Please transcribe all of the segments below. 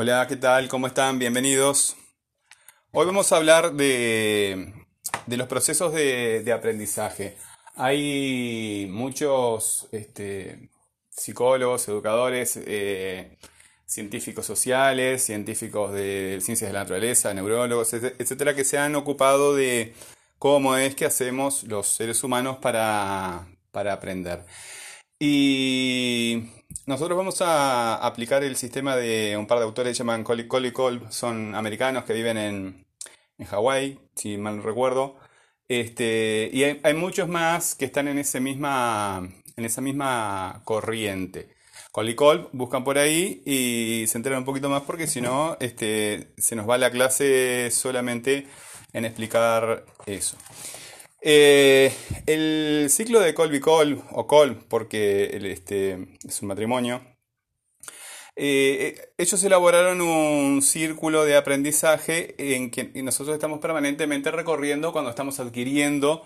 Hola, ¿qué tal? ¿Cómo están? Bienvenidos. Hoy vamos a hablar de, de los procesos de, de aprendizaje. Hay muchos este, psicólogos, educadores, eh, científicos sociales, científicos de ciencias de la naturaleza, neurólogos, etcétera, que se han ocupado de cómo es que hacemos los seres humanos para, para aprender. Y nosotros vamos a aplicar el sistema de un par de autores que se llaman Cole y Cole, son americanos que viven en, en Hawái, si mal no recuerdo. Este, y hay, hay, muchos más que están en, ese misma, en esa misma corriente. Cole y Cole buscan por ahí y se enteran un poquito más porque si no, este, se nos va la clase solamente en explicar eso. Eh, el ciclo de Colby Cole, o Cole, porque este, es un matrimonio, eh, ellos elaboraron un círculo de aprendizaje en que nosotros estamos permanentemente recorriendo cuando estamos adquiriendo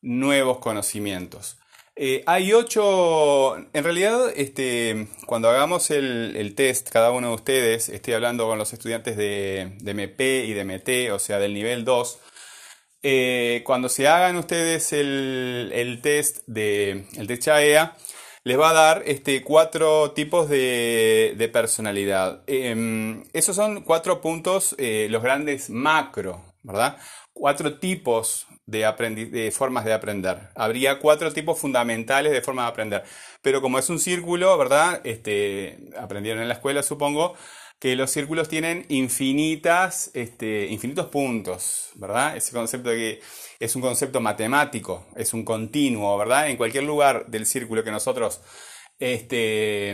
nuevos conocimientos. Eh, hay ocho, en realidad, este, cuando hagamos el, el, test, cada uno de ustedes, estoy hablando con los estudiantes de, de MP y de MT, o sea, del nivel 2, eh, cuando se hagan ustedes el, test de el test CHAEA, les va a dar este, cuatro tipos de, personalidad. Eh, esos son cuatro puntos, eh, los grandes macro, ¿verdad? Cuatro tipos de, de, formas de aprender. Habría cuatro tipos fundamentales de formas de aprender. Pero como es un círculo, ¿verdad? Este, aprendieron en la escuela, supongo que los círculos tienen infinitas, este, infinitos puntos, ¿verdad? Ese concepto de que es un concepto matemático, es un continuo, ¿verdad? En cualquier lugar del círculo que nosotros este,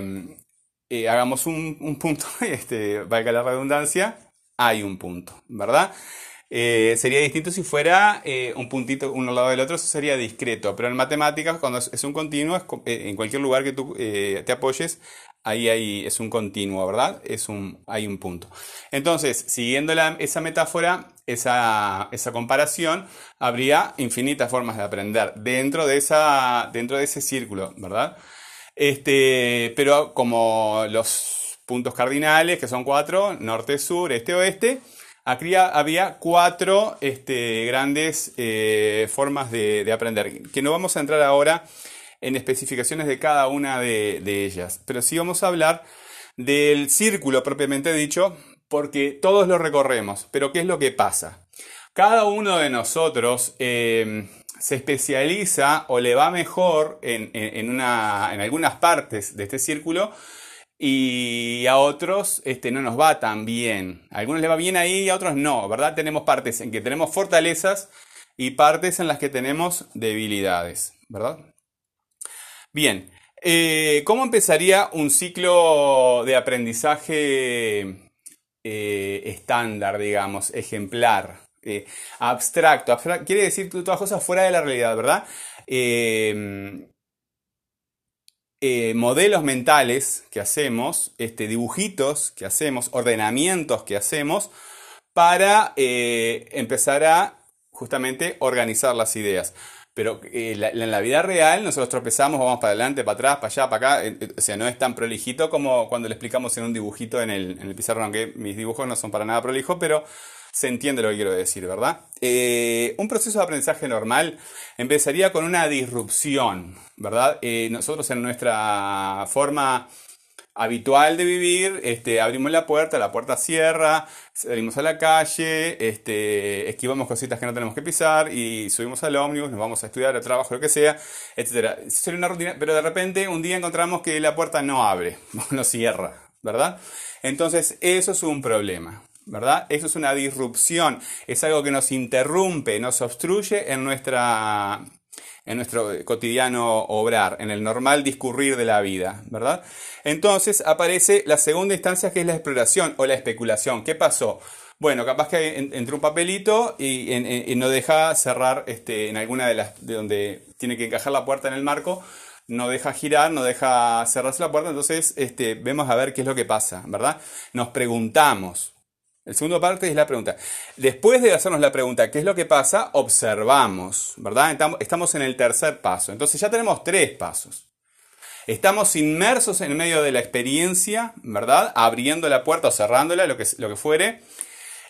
eh, hagamos un, un, punto, este, valga la redundancia, hay un punto, ¿verdad? Eh, sería distinto si fuera eh, un puntito uno al lado del otro, eso sería discreto, pero en matemáticas, cuando es, un continuo, es, en cualquier lugar que tú te apoyes, ahí hay, es un continuo, ¿verdad? Es un, hay un punto. Entonces, siguiendo esa metáfora, esa, esa, comparación, habría infinitas formas de aprender dentro de, esa, dentro de ese círculo, ¿verdad? Este, pero como los puntos cardinales, que son cuatro, norte, sur, este, oeste, aquí había cuatro este, grandes eh, formas de, de aprender, que no vamos a entrar ahora en especificaciones de cada una de, de, ellas. Pero sí vamos a hablar del círculo propiamente dicho, porque todos lo recorremos. Pero ¿qué es lo que pasa? Cada uno de nosotros eh, se especializa o le va mejor en, en, una, en, algunas partes de este círculo y a otros este, no nos va tan bien. A algunos le va bien ahí y a otros no, ¿verdad? Tenemos partes en que tenemos fortalezas y partes en las que tenemos debilidades, ¿verdad? Bien, eh, ¿cómo empezaría un ciclo de aprendizaje eh, estándar, digamos, ejemplar, eh, abstracto, abstracto? Quiere decir todas cosas fuera de la realidad, ¿verdad? Eh, modelos mentales que hacemos, este, dibujitos que hacemos, ordenamientos que hacemos para empezar a justamente organizar las ideas. Pero eh, en la vida real nosotros tropezamos, vamos para adelante, para atrás, para allá, para acá. Eh, eh, o sea, no es tan prolijito como cuando le explicamos en un dibujito en el, en el pizarrón, aunque mis dibujos no son para nada prolijos, pero se entiende lo que quiero decir, ¿verdad? Un proceso de aprendizaje normal empezaría con una disrupción, ¿verdad? Nosotros en nuestra forma habitual de vivir, este, abrimos la puerta, la puerta cierra, salimos a la calle, este, esquivamos cositas que no tenemos que pisar y subimos al ómnibus, nos vamos a estudiar, al trabajo, lo que sea, etc. Eso sería una rutina, pero de repente un día encontramos que la puerta no abre, no cierra, ¿verdad? Entonces eso es un problema. ¿verdad? Eso es una disrupción, es algo que nos interrumpe, nos obstruye en nuestra en nuestro cotidiano obrar, en el normal discurrir de la vida, ¿verdad? Entonces aparece la segunda instancia que es la exploración o la especulación. ¿Qué pasó? Bueno, capaz que entró un papelito y, no deja cerrar este, en alguna de las de donde tiene que encajar la puerta en el marco, no deja girar, no deja cerrarse la puerta, entonces este, vemos a ver qué es lo que pasa, ¿verdad? Nos preguntamos, el segundo parte es la pregunta. Después de hacernos la pregunta, ¿qué es lo que pasa? Observamos, ¿verdad? Estamos en el tercer paso. Entonces ya tenemos tres pasos. Estamos inmersos en medio de la experiencia, ¿verdad? Abriendo la puerta o cerrándola, lo que, lo que fuere.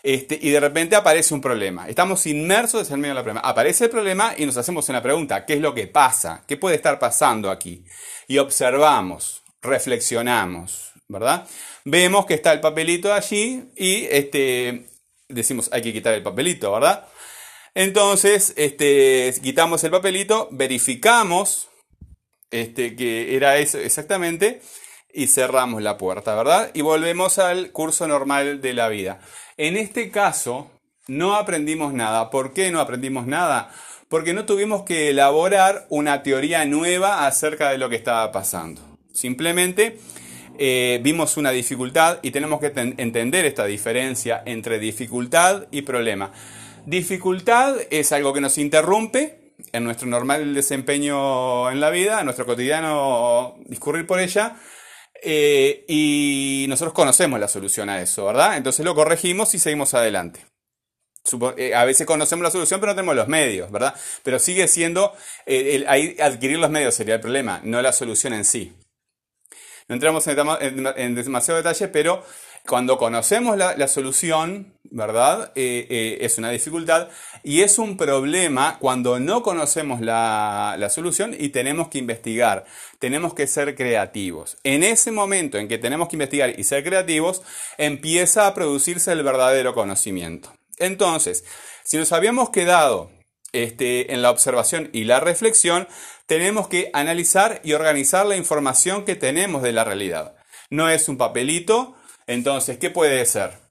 Este, y de repente aparece un problema. Estamos inmersos en medio del problema. Aparece el problema y nos hacemos una pregunta. ¿Qué es lo que pasa? ¿Qué puede estar pasando aquí? Y observamos, reflexionamos, ¿verdad? Vemos que está el papelito allí y este, decimos hay que quitar el papelito, ¿verdad? Entonces, este, quitamos el papelito, verificamos este, que era eso exactamente y cerramos la puerta, ¿verdad? Y volvemos al curso normal de la vida. En este caso, no aprendimos nada. ¿Por qué no aprendimos nada? Porque no tuvimos que elaborar una teoría nueva acerca de lo que estaba pasando. Simplemente eh, vimos una dificultad y tenemos que entender esta diferencia entre dificultad y problema. Dificultad es algo que nos interrumpe en nuestro normal desempeño en la vida, en nuestro cotidiano discurrir por ella, eh, y nosotros conocemos la solución a eso, ¿verdad? Entonces lo corregimos y seguimos adelante. Eh, a veces conocemos la solución, pero no tenemos los medios, ¿verdad? Pero sigue siendo, adquirir los medios sería el problema, no la solución en sí. No entramos en demasiado detalle, pero cuando conocemos la, solución, ¿verdad? Eh, eh, es una dificultad y es un problema cuando no conocemos la, solución y tenemos que investigar, tenemos que ser creativos. En ese momento en que tenemos que investigar y ser creativos, empieza a producirse el verdadero conocimiento. Entonces, si nos habíamos quedado este, en la observación y la reflexión, tenemos que analizar y organizar la información que tenemos de la realidad. No es un papelito, entonces, ¿qué puede ser?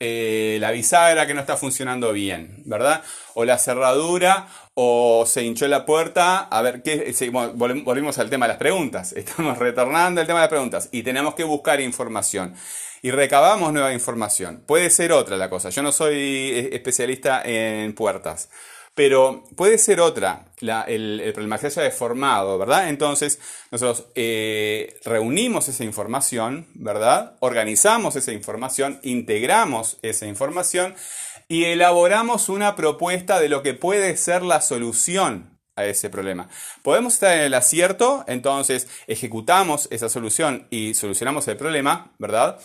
Eh, la bisagra que no está funcionando bien, ¿verdad? O la cerradura, o se hinchó la puerta. A ver, ¿qué? volvimos al tema de las preguntas. Estamos retornando al tema de las preguntas y tenemos que buscar información. Y recabamos nueva información. Puede ser otra la cosa. Yo no soy eh, especialista en puertas pero puede ser otra, el, problema que se haya deformado, ¿verdad? Entonces, nosotros eh, reunimos esa información, ¿verdad? Organizamos esa información, integramos esa información y elaboramos una propuesta de lo que puede ser la solución a ese problema. Podemos estar en el acierto, entonces ejecutamos esa solución y solucionamos el problema, ¿verdad?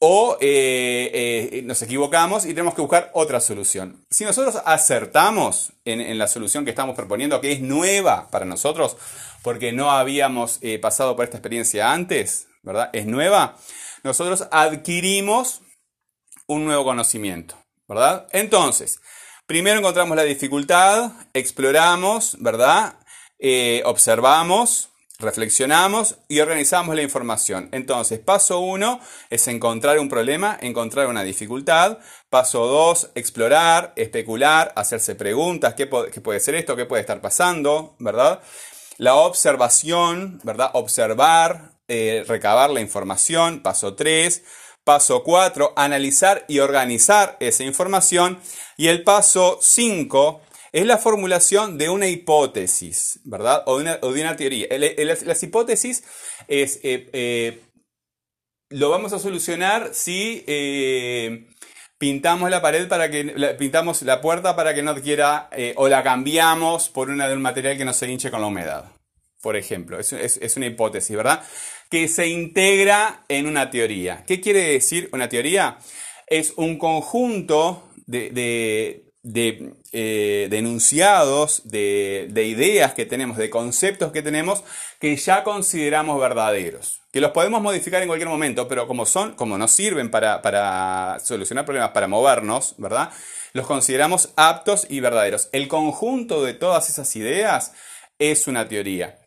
O eh, eh, nos equivocamos y tenemos que buscar otra solución. Si nosotros acertamos en, la solución que estamos proponiendo, que es nueva para nosotros, porque no habíamos eh, pasado por esta experiencia antes, ¿verdad? Es nueva, nosotros adquirimos un nuevo conocimiento, ¿verdad? Entonces, primero encontramos la dificultad, exploramos, ¿verdad? observamos, reflexionamos y organizamos la información. Entonces, paso uno es encontrar un problema, encontrar una dificultad. Paso dos, explorar, especular, hacerse preguntas, ¿qué, puede ser esto? ¿Qué puede estar pasando? ¿Verdad? La observación, ¿verdad? Observar, eh, recabar la información. Paso tres. Paso cuatro, analizar y organizar esa información. Y el paso cinco, es la formulación de una hipótesis, ¿verdad? O de una, teoría. las hipótesis es, eh, eh, lo vamos a solucionar si eh, pintamos la pared para que, pintamos la puerta para que no quiera, o la cambiamos por una de un material que no se hinche con la humedad, por ejemplo. Es, una hipótesis, ¿verdad? Que se integra en una teoría. ¿Qué quiere decir una teoría? Es un conjunto de, eh, enunciados, de, ideas que tenemos, de conceptos que tenemos que ya consideramos verdaderos. Que los podemos modificar en cualquier momento, pero como son, como nos sirven para, para solucionar problemas, para movernos, ¿verdad? Los consideramos aptos y verdaderos. El conjunto de todas esas ideas es una teoría.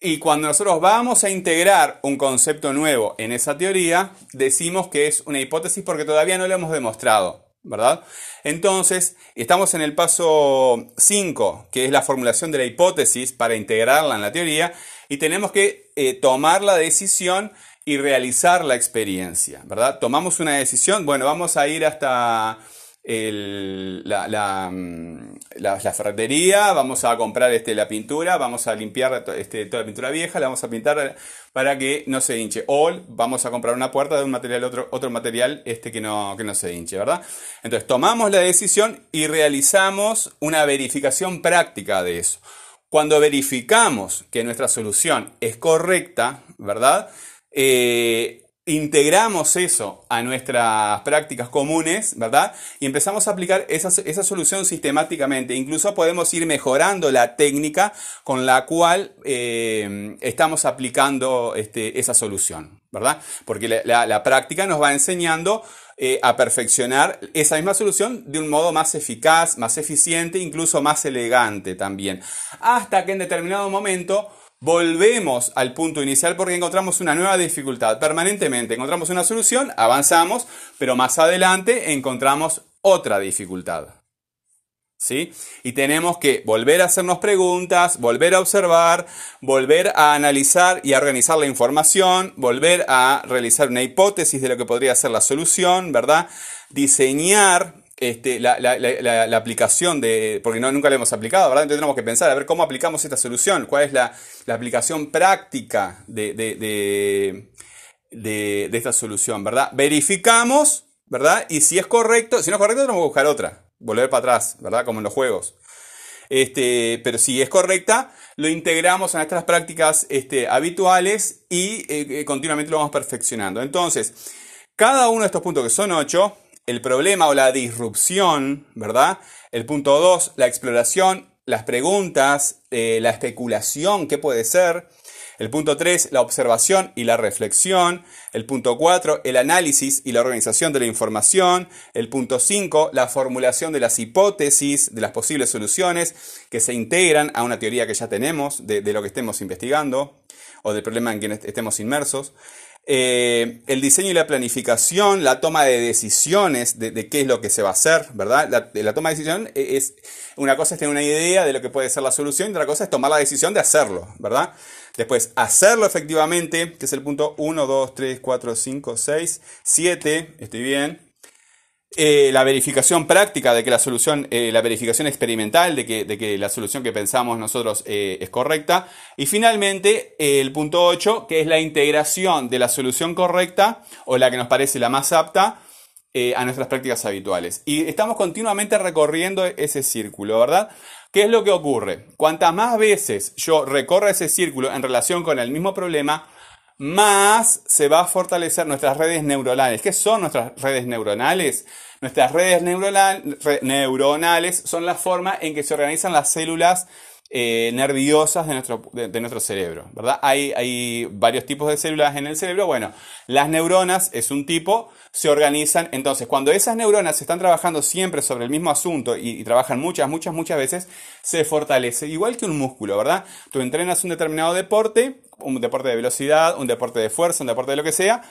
Y cuando nosotros vamos a integrar un concepto nuevo en esa teoría, decimos que es una hipótesis porque todavía no lo hemos demostrado. ¿Verdad? Entonces, estamos en el paso 5, que es la formulación de la hipótesis para integrarla en la teoría, y tenemos que eh, tomar la decisión y realizar la experiencia, ¿verdad? Tomamos una decisión, bueno, vamos a ir hasta la, mm, la, ferretería, vamos a comprar este, la pintura, vamos a limpiar este, toda la pintura vieja, la vamos a pintar para que no se hinche. O vamos a comprar una puerta de un material, otro, otro material este que no, que no se hinche, ¿verdad? Entonces tomamos la decisión y realizamos una verificación práctica de eso. Cuando verificamos que nuestra solución es correcta, ¿verdad? Eh, integramos eso a nuestras prácticas comunes, ¿verdad? Y empezamos a aplicar esa, solución sistemáticamente. Incluso podemos ir mejorando la técnica con la cual eh, estamos aplicando este, esa solución, ¿verdad? Porque la, práctica nos va enseñando eh, a perfeccionar esa misma solución de un modo más eficaz, más eficiente, incluso más elegante también. Hasta que en determinado momento volvemos al punto inicial porque encontramos una nueva dificultad. Permanentemente encontramos una solución, avanzamos, pero más adelante encontramos otra dificultad. ¿Sí? Y tenemos que volver a hacernos preguntas, volver a observar, volver a analizar y a organizar la información, volver a realizar una hipótesis de lo que podría ser la solución, ¿verdad? Diseñar este, la, aplicación de, porque no, nunca la hemos aplicado, ¿verdad? Entonces tenemos que pensar a ver cómo aplicamos esta solución, cuál es la, aplicación práctica de, de, esta solución, ¿verdad? Verificamos, ¿verdad? Y si es correcto, si no es correcto, tenemos que buscar otra, volver para atrás, ¿verdad? Como en los juegos. Este, pero si es correcta, lo integramos a nuestras prácticas este, habituales y eh, eh, continuamente lo vamos perfeccionando. Entonces, cada uno de estos puntos que son ocho, el problema o la disrupción, ¿verdad? El punto 2, la exploración, las preguntas, eh, la especulación, ¿qué puede ser? El punto 3, la observación y la reflexión. El punto 4, el análisis y la organización de la información. El punto 5, la formulación de las hipótesis, de las posibles soluciones que se integran a una teoría que ya tenemos de, de lo que estemos investigando o del problema en que estemos inmersos. Eh, el diseño y la planificación, la toma de decisiones de, qué es lo que se va a hacer, ¿verdad? La, toma de decisión e, es, una cosa es tener una idea de lo que puede ser la solución y otra cosa es tomar la decisión de hacerlo, ¿verdad? Después, hacerlo efectivamente, que es el punto 1, 2, 3, 4, 5, 6, 7, estoy bien. Eh, la verificación práctica de que la solución, eh, la verificación experimental de que, de que, la solución que pensamos nosotros eh, es correcta. Y finalmente, el punto 8, que es la integración de la solución correcta o la que nos parece la más apta a nuestras prácticas habituales. Y estamos continuamente recorriendo ese círculo, ¿verdad? ¿Qué es lo que ocurre? Cuantas más veces yo recorro ese círculo en relación con el mismo problema, más se va a fortalecer nuestras redes neuronales. ¿Qué son nuestras redes neuronales? Nuestras redes neuronales son la forma en que se organizan las células eh, nerviosas de nuestro, de, nuestro, cerebro, ¿verdad? Hay, hay, varios tipos de células en el cerebro. Bueno, las neuronas es un tipo, se organizan. Entonces, cuando esas neuronas están trabajando siempre sobre el mismo asunto y, y, trabajan muchas, muchas, muchas veces, se fortalece. Igual que un músculo, ¿verdad? Tú entrenas un determinado deporte, un deporte de velocidad, un deporte de fuerza, un deporte de lo que sea,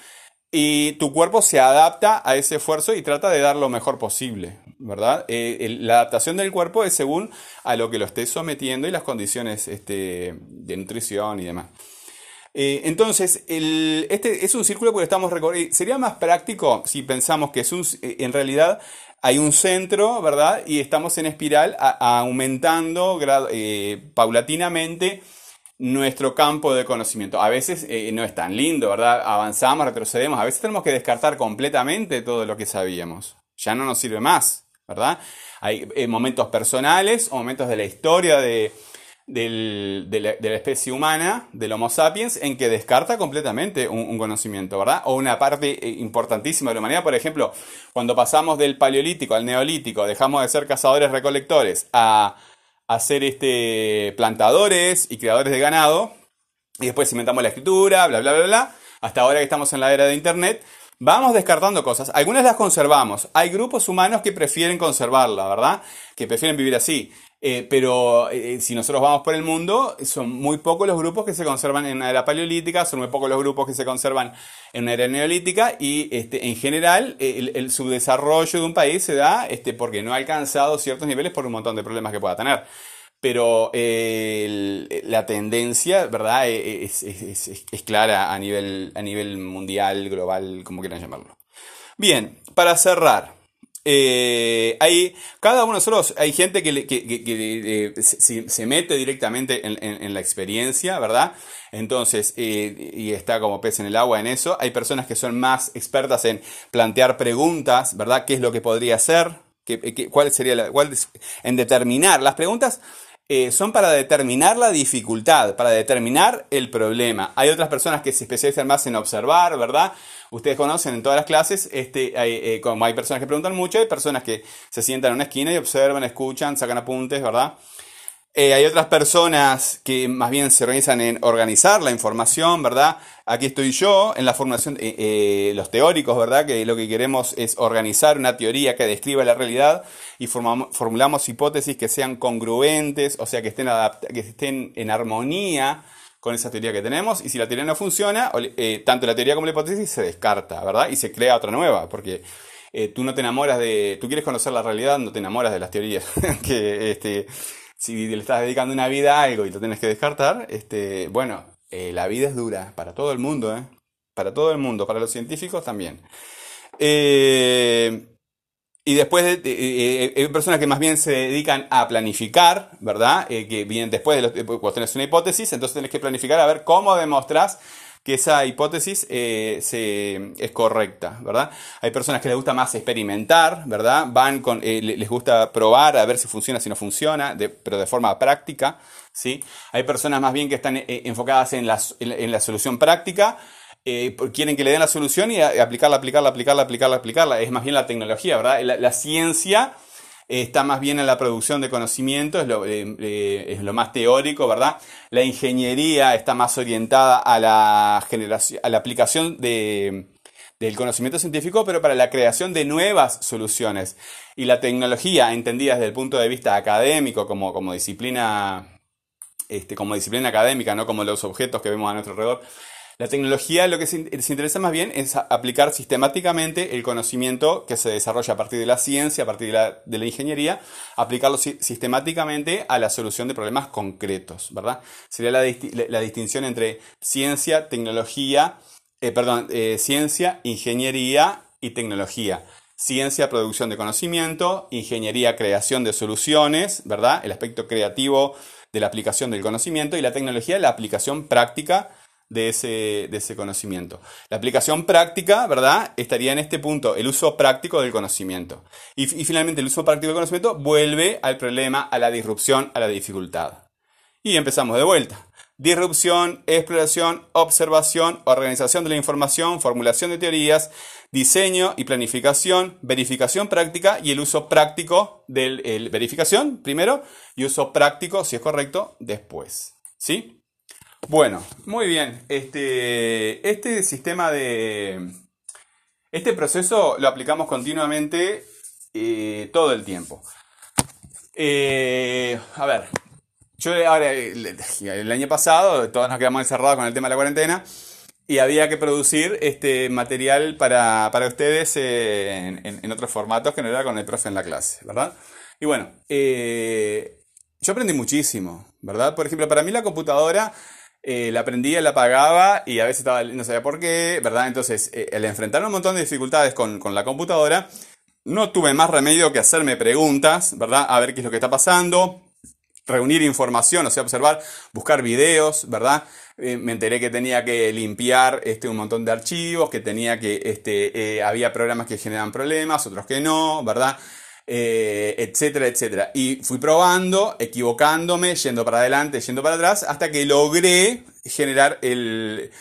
y tu cuerpo se adapta a ese esfuerzo y trata de dar lo mejor posible, ¿verdad? Eh, la adaptación del cuerpo es según a lo que lo estés sometiendo y las condiciones este, de nutrición y demás. Eh, entonces, este es un círculo porque estamos recorriendo. Sería más práctico si pensamos que eh, en realidad hay un centro, ¿verdad? Y estamos en espiral aumentando paulatinamente nuestro campo de conocimiento. A veces eh, no es tan lindo, ¿verdad? Avanzamos, retrocedemos, a veces tenemos que descartar completamente todo lo que sabíamos. Ya no nos sirve más, ¿verdad? Hay eh, momentos personales o momentos de la historia de, la, especie humana, del Homo sapiens, en que descarta completamente un, conocimiento, ¿verdad? O una parte eh, importantísima de la humanidad, por ejemplo, cuando pasamos del paleolítico al neolítico, dejamos de ser cazadores recolectores a a ser este, plantadores y creadores de ganado. Y después inventamos la escritura, bla, bla, bla, bla. Hasta ahora que estamos en la era de Internet, vamos descartando cosas. Algunas las conservamos. Hay grupos humanos que prefieren conservarla, ¿verdad? Que prefieren vivir así. Eh, pero eh, si nosotros vamos por el mundo, son muy pocos los grupos que se conservan en una era paleolítica, son muy pocos los grupos que se conservan en una era neolítica y este, en general el, subdesarrollo de un país se da este, porque no ha alcanzado ciertos niveles por un montón de problemas que pueda tener. Pero eh, la tendencia, ¿verdad?, es, es, clara a nivel, a nivel mundial, global, como quieran llamarlo. Bien, para cerrar. Eh, hay, cada uno de nosotros, hay gente que, eh, se, mete directamente en, la experiencia, ¿verdad? Entonces, eh, y está como pez en el agua en eso. Hay personas que son más expertas en plantear preguntas, ¿verdad? ¿Qué es lo que podría ser? ¿Qué, cuál sería la, cuál, en determinar las preguntas? Eh, son para determinar la dificultad, para determinar el problema. Hay otras personas que se especializan más en observar, ¿verdad? Ustedes conocen en todas las clases, este, hay, eh, como hay personas que preguntan mucho, hay personas que se sientan en una esquina y observan, escuchan, sacan apuntes, ¿verdad? Eh, hay otras personas que más bien se organizan en organizar la información, ¿verdad? Aquí estoy yo en la formulación, eh, eh, los teóricos, ¿verdad? Que lo que queremos es organizar una teoría que describa la realidad y formulamos hipótesis que sean congruentes, o sea, que estén, que estén en armonía con esa teoría que tenemos. Y si la teoría no funciona, tanto la teoría como la hipótesis se descarta, ¿verdad? Y se crea otra nueva, porque tú no te enamoras de, tú quieres conocer la realidad, no te enamoras de las teorías que, este, si le estás dedicando una vida a algo y lo tienes que descartar, este, bueno, eh, la vida es dura para todo el mundo, ¿eh? Para todo el mundo, para los científicos también. Eh, y después hay personas que más bien se dedican a planificar, ¿verdad? que vienen después de los, cuando tenés una hipótesis, entonces tenés que planificar a ver cómo demostrás que esa hipótesis eh, es correcta, ¿verdad? Hay personas que les gusta más experimentar, ¿verdad? Van con, eh, les gusta probar a ver si funciona, si no funciona, pero de forma práctica, ¿sí? Hay personas más bien que están eh, enfocadas en la, en la, solución práctica, quieren que le den la solución y aplicarla, aplicarla, aplicarla, aplicarla, aplicarla. Es más bien la tecnología, ¿verdad? la ciencia está más bien en la producción de conocimiento, es lo, eh, eh, es lo, más teórico, ¿verdad? La ingeniería está más orientada a la, generación, a la aplicación de, del conocimiento científico, pero para la creación de nuevas soluciones. Y la tecnología, entendida desde el punto de vista académico, como, como disciplina, este, como disciplina académica, no como los objetos que vemos a nuestro alrededor, la tecnología lo que se, interesa más bien es aplicar sistemáticamente el conocimiento que se desarrolla a partir de la ciencia, a partir de la, ingeniería, aplicarlo sistemáticamente a la solución de problemas concretos, ¿verdad? Sería la, distinción entre ciencia, tecnología, eh, perdón, eh, ciencia, ingeniería y tecnología. Ciencia, producción de conocimiento, ingeniería, creación de soluciones, ¿verdad? El aspecto creativo de la aplicación del conocimiento y la tecnología, la aplicación práctica de ese, de ese conocimiento. La aplicación práctica, ¿verdad? Estaría en este punto, el uso práctico del conocimiento. Y, finalmente el uso práctico del conocimiento vuelve al problema, a la disrupción, a la dificultad. Y empezamos de vuelta. Disrupción, exploración, observación, organización de la información, formulación de teorías, diseño y planificación, verificación práctica y el uso práctico del verificación primero y uso práctico, si es correcto, después. ¿Sí? Bueno, muy bien. Este, este sistema de... Este proceso lo aplicamos continuamente eh, todo el tiempo. Eh, a ver, yo ahora, el año pasado, todos nos quedamos encerrados con el tema de la cuarentena y había que producir este material para, ustedes en, otros formatos que no era con el profe en la clase, ¿verdad? Y bueno, eh, yo aprendí muchísimo, ¿verdad? Por ejemplo, para mí la computadora eh, la aprendía, la pagaba y a veces estaba, no sabía por qué, ¿verdad? Entonces, eh, al enfrentar un montón de dificultades con, la computadora, no tuve más remedio que hacerme preguntas, ¿verdad? A ver qué es lo que está pasando, reunir información, o sea, observar, buscar videos, ¿verdad? Eh, me enteré que tenía que limpiar este, un montón de archivos, que tenía que, este, había programas que generaban problemas, otros que no, ¿verdad? Eh, etcétera, etcétera. Y fui probando, equivocándome, yendo para adelante, yendo para atrás, hasta que logré generar el...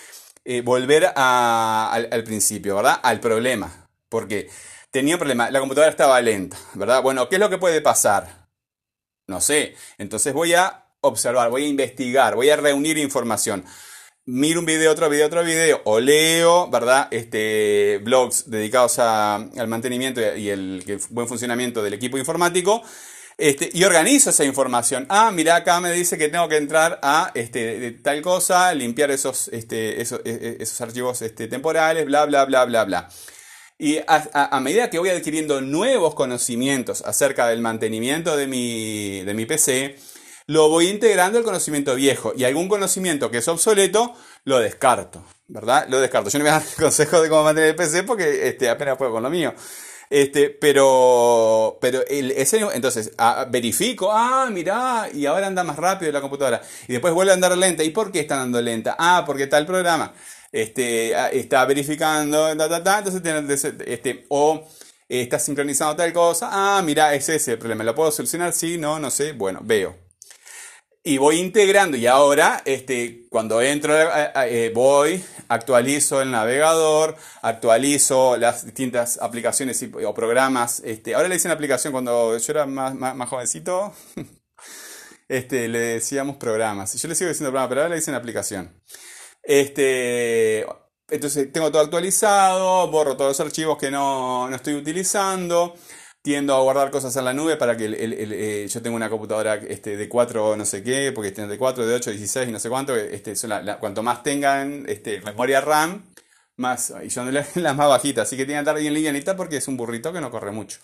Eh, volver al, principio, ¿verdad? Al problema. Porque tenía un problema, la computadora estaba lenta, ¿verdad? Bueno, ¿qué es lo que puede pasar? No sé. Entonces voy a observar, voy a investigar, voy a reunir información miro un video, otro video, otro video, o leo, ¿verdad? Este, blogs dedicados al mantenimiento y el, buen funcionamiento del equipo informático. Este, y organizo esa información. Ah, mira, acá me dice que tengo que entrar a este, tal cosa, limpiar esos, este, e, e, esos archivos este, temporales, bla, bla, bla, bla, bla. Y a, medida que voy adquiriendo nuevos conocimientos acerca del mantenimiento de mi, de mi PC, lo voy integrando al conocimiento viejo y algún conocimiento que es obsoleto lo descarto, ¿verdad? Lo descarto. Yo no voy a dar consejo de cómo mantener el PC porque este, apenas puedo con lo mío. Este, pero, pero el, ese, entonces verifico, ah, mira y ahora anda más rápido la computadora. Y después vuelve a andar lenta. ¿Y por qué está andando lenta? Ah, porque el programa. Este, está verificando, ta, ta, ta, entonces, este, o está sincronizando tal cosa. Ah, ese es el problema. ¿Lo puedo solucionar? Sí, no, no sé. Bueno, veo. Y voy integrando y ahora este, cuando entro eh, voy, actualizo el navegador, actualizo las distintas aplicaciones o programas. Este, ahora le dicen aplicación cuando yo era más, más, jovencito. Este, le decíamos programas. Yo le sigo diciendo programas, pero ahora le dicen aplicación. Este, entonces tengo todo actualizado, borro todos los archivos que no, no estoy utilizando tiendo a guardar cosas en la nube para que eh, yo tengo una computadora este, de 4 no sé qué, porque tiene de 4, de 8, 16 y no sé cuánto, este, cuanto más tengan este, memoria RAM, más, y son las, más bajitas, así que tiene que estar bien livianita porque es un burrito que no corre mucho.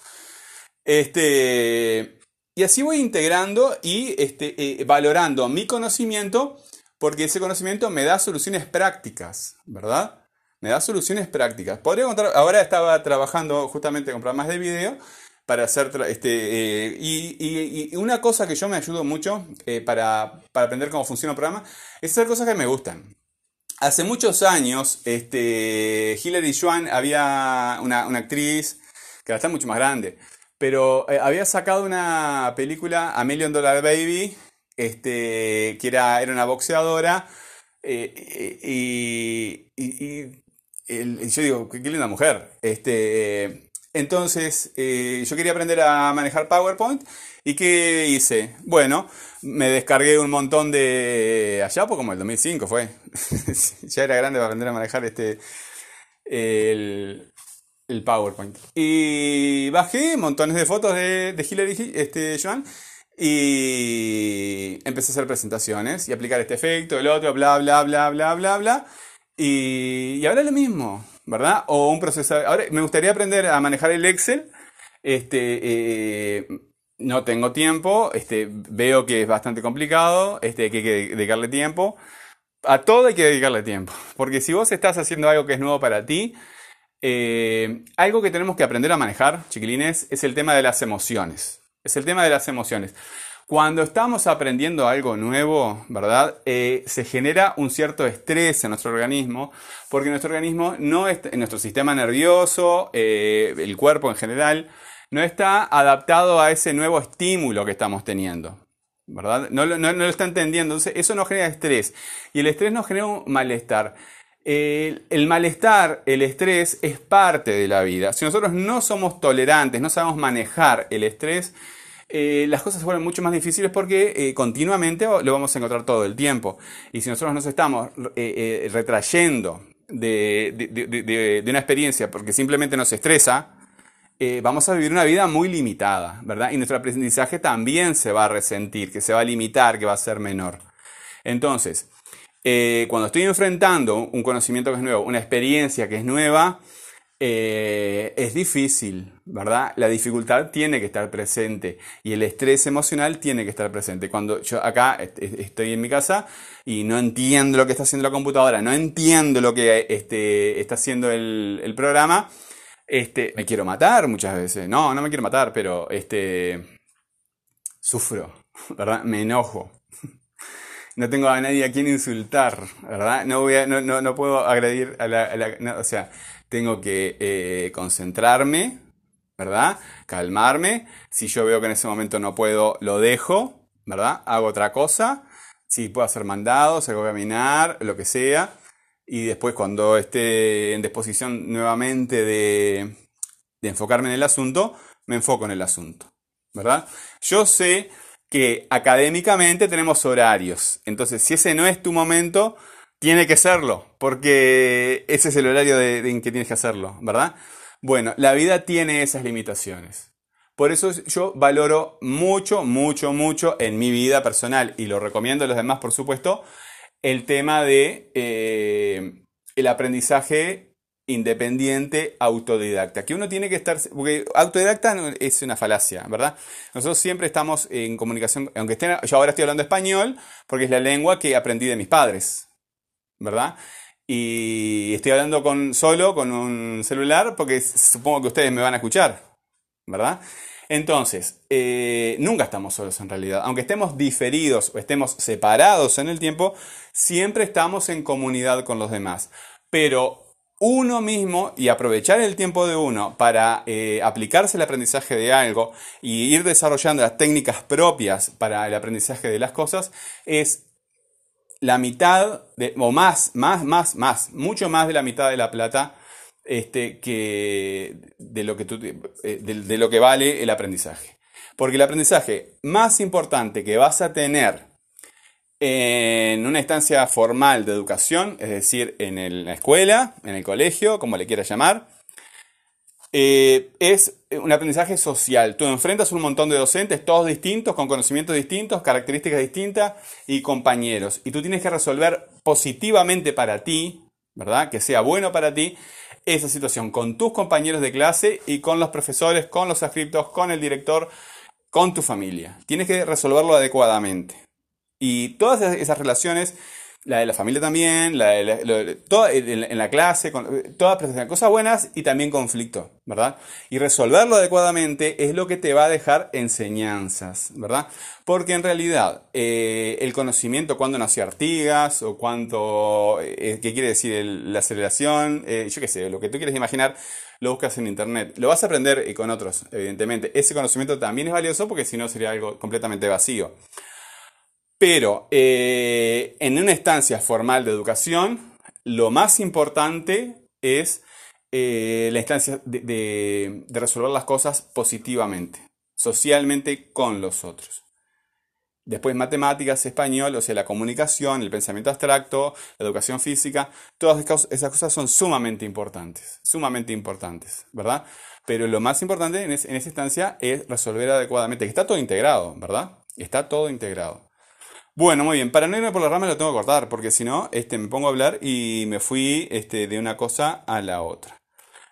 Este, y así voy integrando y este, eh, valorando mi conocimiento, porque ese conocimiento me da soluciones prácticas, ¿verdad? Me da soluciones prácticas. Podría contar, ahora estaba trabajando justamente con programas de video para hacer este eh, y, una cosa que yo me ayudo mucho eh, para, aprender cómo funciona un programa es hacer cosas que me gustan. Hace muchos años, este, Hilary Swan había una, actriz que ahora está mucho más grande, pero eh, había sacado una película, A Million Dollar Baby, este, que era, era una boxeadora, y, yo digo, qué linda mujer. Este, entonces, eh, yo quería aprender a manejar PowerPoint. ¿Y qué hice? Bueno, me descargué un montón de... Allá, pues como el 2005 fue. ya era grande para aprender a manejar este... El, PowerPoint. Y bajé montones de fotos de, de Hillary este, Joan. Y empecé a hacer presentaciones y aplicar este efecto, el otro, bla, bla, bla, bla, bla, bla. Y, ahora lo mismo. ¿verdad? O un procesador. Ahora, me gustaría aprender a manejar el Excel. Este, eh, no tengo tiempo, este, veo que es bastante complicado, este, hay que dedicarle tiempo. A todo hay que dedicarle tiempo, porque si vos estás haciendo algo que es nuevo para ti, eh, algo que tenemos que aprender a manejar, chiquilines, es el tema de las emociones. Es el tema de las emociones. Cuando estamos aprendiendo algo nuevo, ¿verdad? Eh, se genera un cierto estrés en nuestro organismo, porque nuestro organismo no está, nuestro sistema nervioso, eh, el cuerpo en general, no está adaptado a ese nuevo estímulo que estamos teniendo. ¿Verdad? No, lo está entendiendo. Entonces, eso nos genera estrés. Y el estrés nos genera un malestar. el malestar, el estrés es parte de la vida. Si nosotros no somos tolerantes, no sabemos manejar el estrés, eh, las cosas se vuelven mucho más difíciles porque eh, continuamente lo vamos a encontrar todo el tiempo. Y si nosotros nos estamos eh, retrayendo de, una experiencia porque simplemente nos estresa, vamos a vivir una vida muy limitada, ¿verdad? Y nuestro aprendizaje también se va a resentir, que se va a limitar, que va a ser menor. Entonces, cuando estoy enfrentando un conocimiento que es nuevo, una experiencia que es nueva, eh, es difícil, ¿verdad? La dificultad tiene que estar presente y el estrés emocional tiene que estar presente. Cuando yo acá estoy en mi casa y no entiendo lo que está haciendo la computadora, no entiendo lo que este, está haciendo el, programa, este, me quiero matar muchas veces. No, no me quiero matar, pero este, sufro, ¿verdad? Me enojo. No tengo a nadie a quien insultar, ¿verdad? No, voy no, no, puedo agredir a la... o sea, tengo que eh, concentrarme, ¿verdad? Calmarme. Si yo veo que en ese momento no puedo, lo dejo, ¿verdad? Hago otra cosa. Si puedo hacer mandados, hago caminar, lo que sea. Y después cuando esté en disposición nuevamente de, de enfocarme en el asunto, me enfoco en el asunto, ¿verdad? Yo sé que académicamente tenemos horarios. Entonces, si ese no es tu momento, tiene que serlo, porque ese es el horario en que tienes que hacerlo, ¿verdad? Bueno, la vida tiene esas limitaciones. Por eso yo valoro mucho, mucho, mucho en mi vida personal y lo recomiendo a los demás, por supuesto, el tema de eh, el aprendizaje independiente autodidacta. Que uno tiene que estar, porque autodidacta es una falacia, ¿verdad? Nosotros siempre estamos en comunicación, aunque estén, yo ahora estoy hablando español, porque es la lengua que aprendí de mis padres, ¿verdad? Y estoy hablando con, solo con un celular porque supongo que ustedes me van a escuchar, ¿verdad? Entonces, eh, nunca estamos solos en realidad. Aunque estemos diferidos o estemos separados en el tiempo, siempre estamos en comunidad con los demás. Pero uno mismo y aprovechar el tiempo de uno para eh, aplicarse el aprendizaje de algo y ir desarrollando las técnicas propias para el aprendizaje de las cosas es la mitad de, o más, más, más, más, mucho más de la mitad de la plata este, que de lo que, eh, de lo que vale el aprendizaje. Porque el aprendizaje más importante que vas a tener en una instancia formal de educación, es decir, en la escuela, en el colegio, como le quieras llamar, eh, es un aprendizaje social. Tú enfrentas un montón de docentes, todos distintos, con conocimientos distintos, características distintas y compañeros. Y tú tienes que resolver positivamente para ti, ¿verdad? Que sea bueno para ti esa situación con tus compañeros de clase y con los profesores, con los ascriptos, con el director, con tu familia. Tienes que resolverlo adecuadamente. Y todas esas relaciones, la de la familia también, la de en, la clase, todas cosas buenas y también conflicto, ¿verdad? Y resolverlo adecuadamente es lo que te va a dejar enseñanzas, ¿verdad? Porque en realidad eh, el conocimiento, cuando nació Artigas o cuánto, eh, qué quiere decir la aceleración, eh, yo qué sé, lo que tú quieres imaginar, lo buscas en internet. Lo vas a aprender con otros, evidentemente. Ese conocimiento también es valioso porque si no sería algo completamente vacío. Pero eh, en una instancia formal de educación, lo más importante es eh, la instancia de, resolver las cosas positivamente, socialmente con los otros. Después matemáticas, español, o sea, la comunicación, el pensamiento abstracto, la educación física, todas esas cosas son sumamente importantes, sumamente importantes, ¿verdad? Pero lo más importante en, en esa instancia es resolver adecuadamente, que está todo integrado, ¿verdad? Está todo integrado. Bueno, muy bien. Para no irme por la rama lo tengo que cortar, porque si no, este, me pongo a hablar y me fui este, de una cosa a la otra.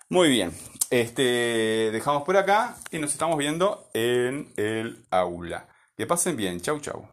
Muy bien. Este, dejamos por acá y nos estamos viendo en el aula. Que pasen bien. Chau, chau.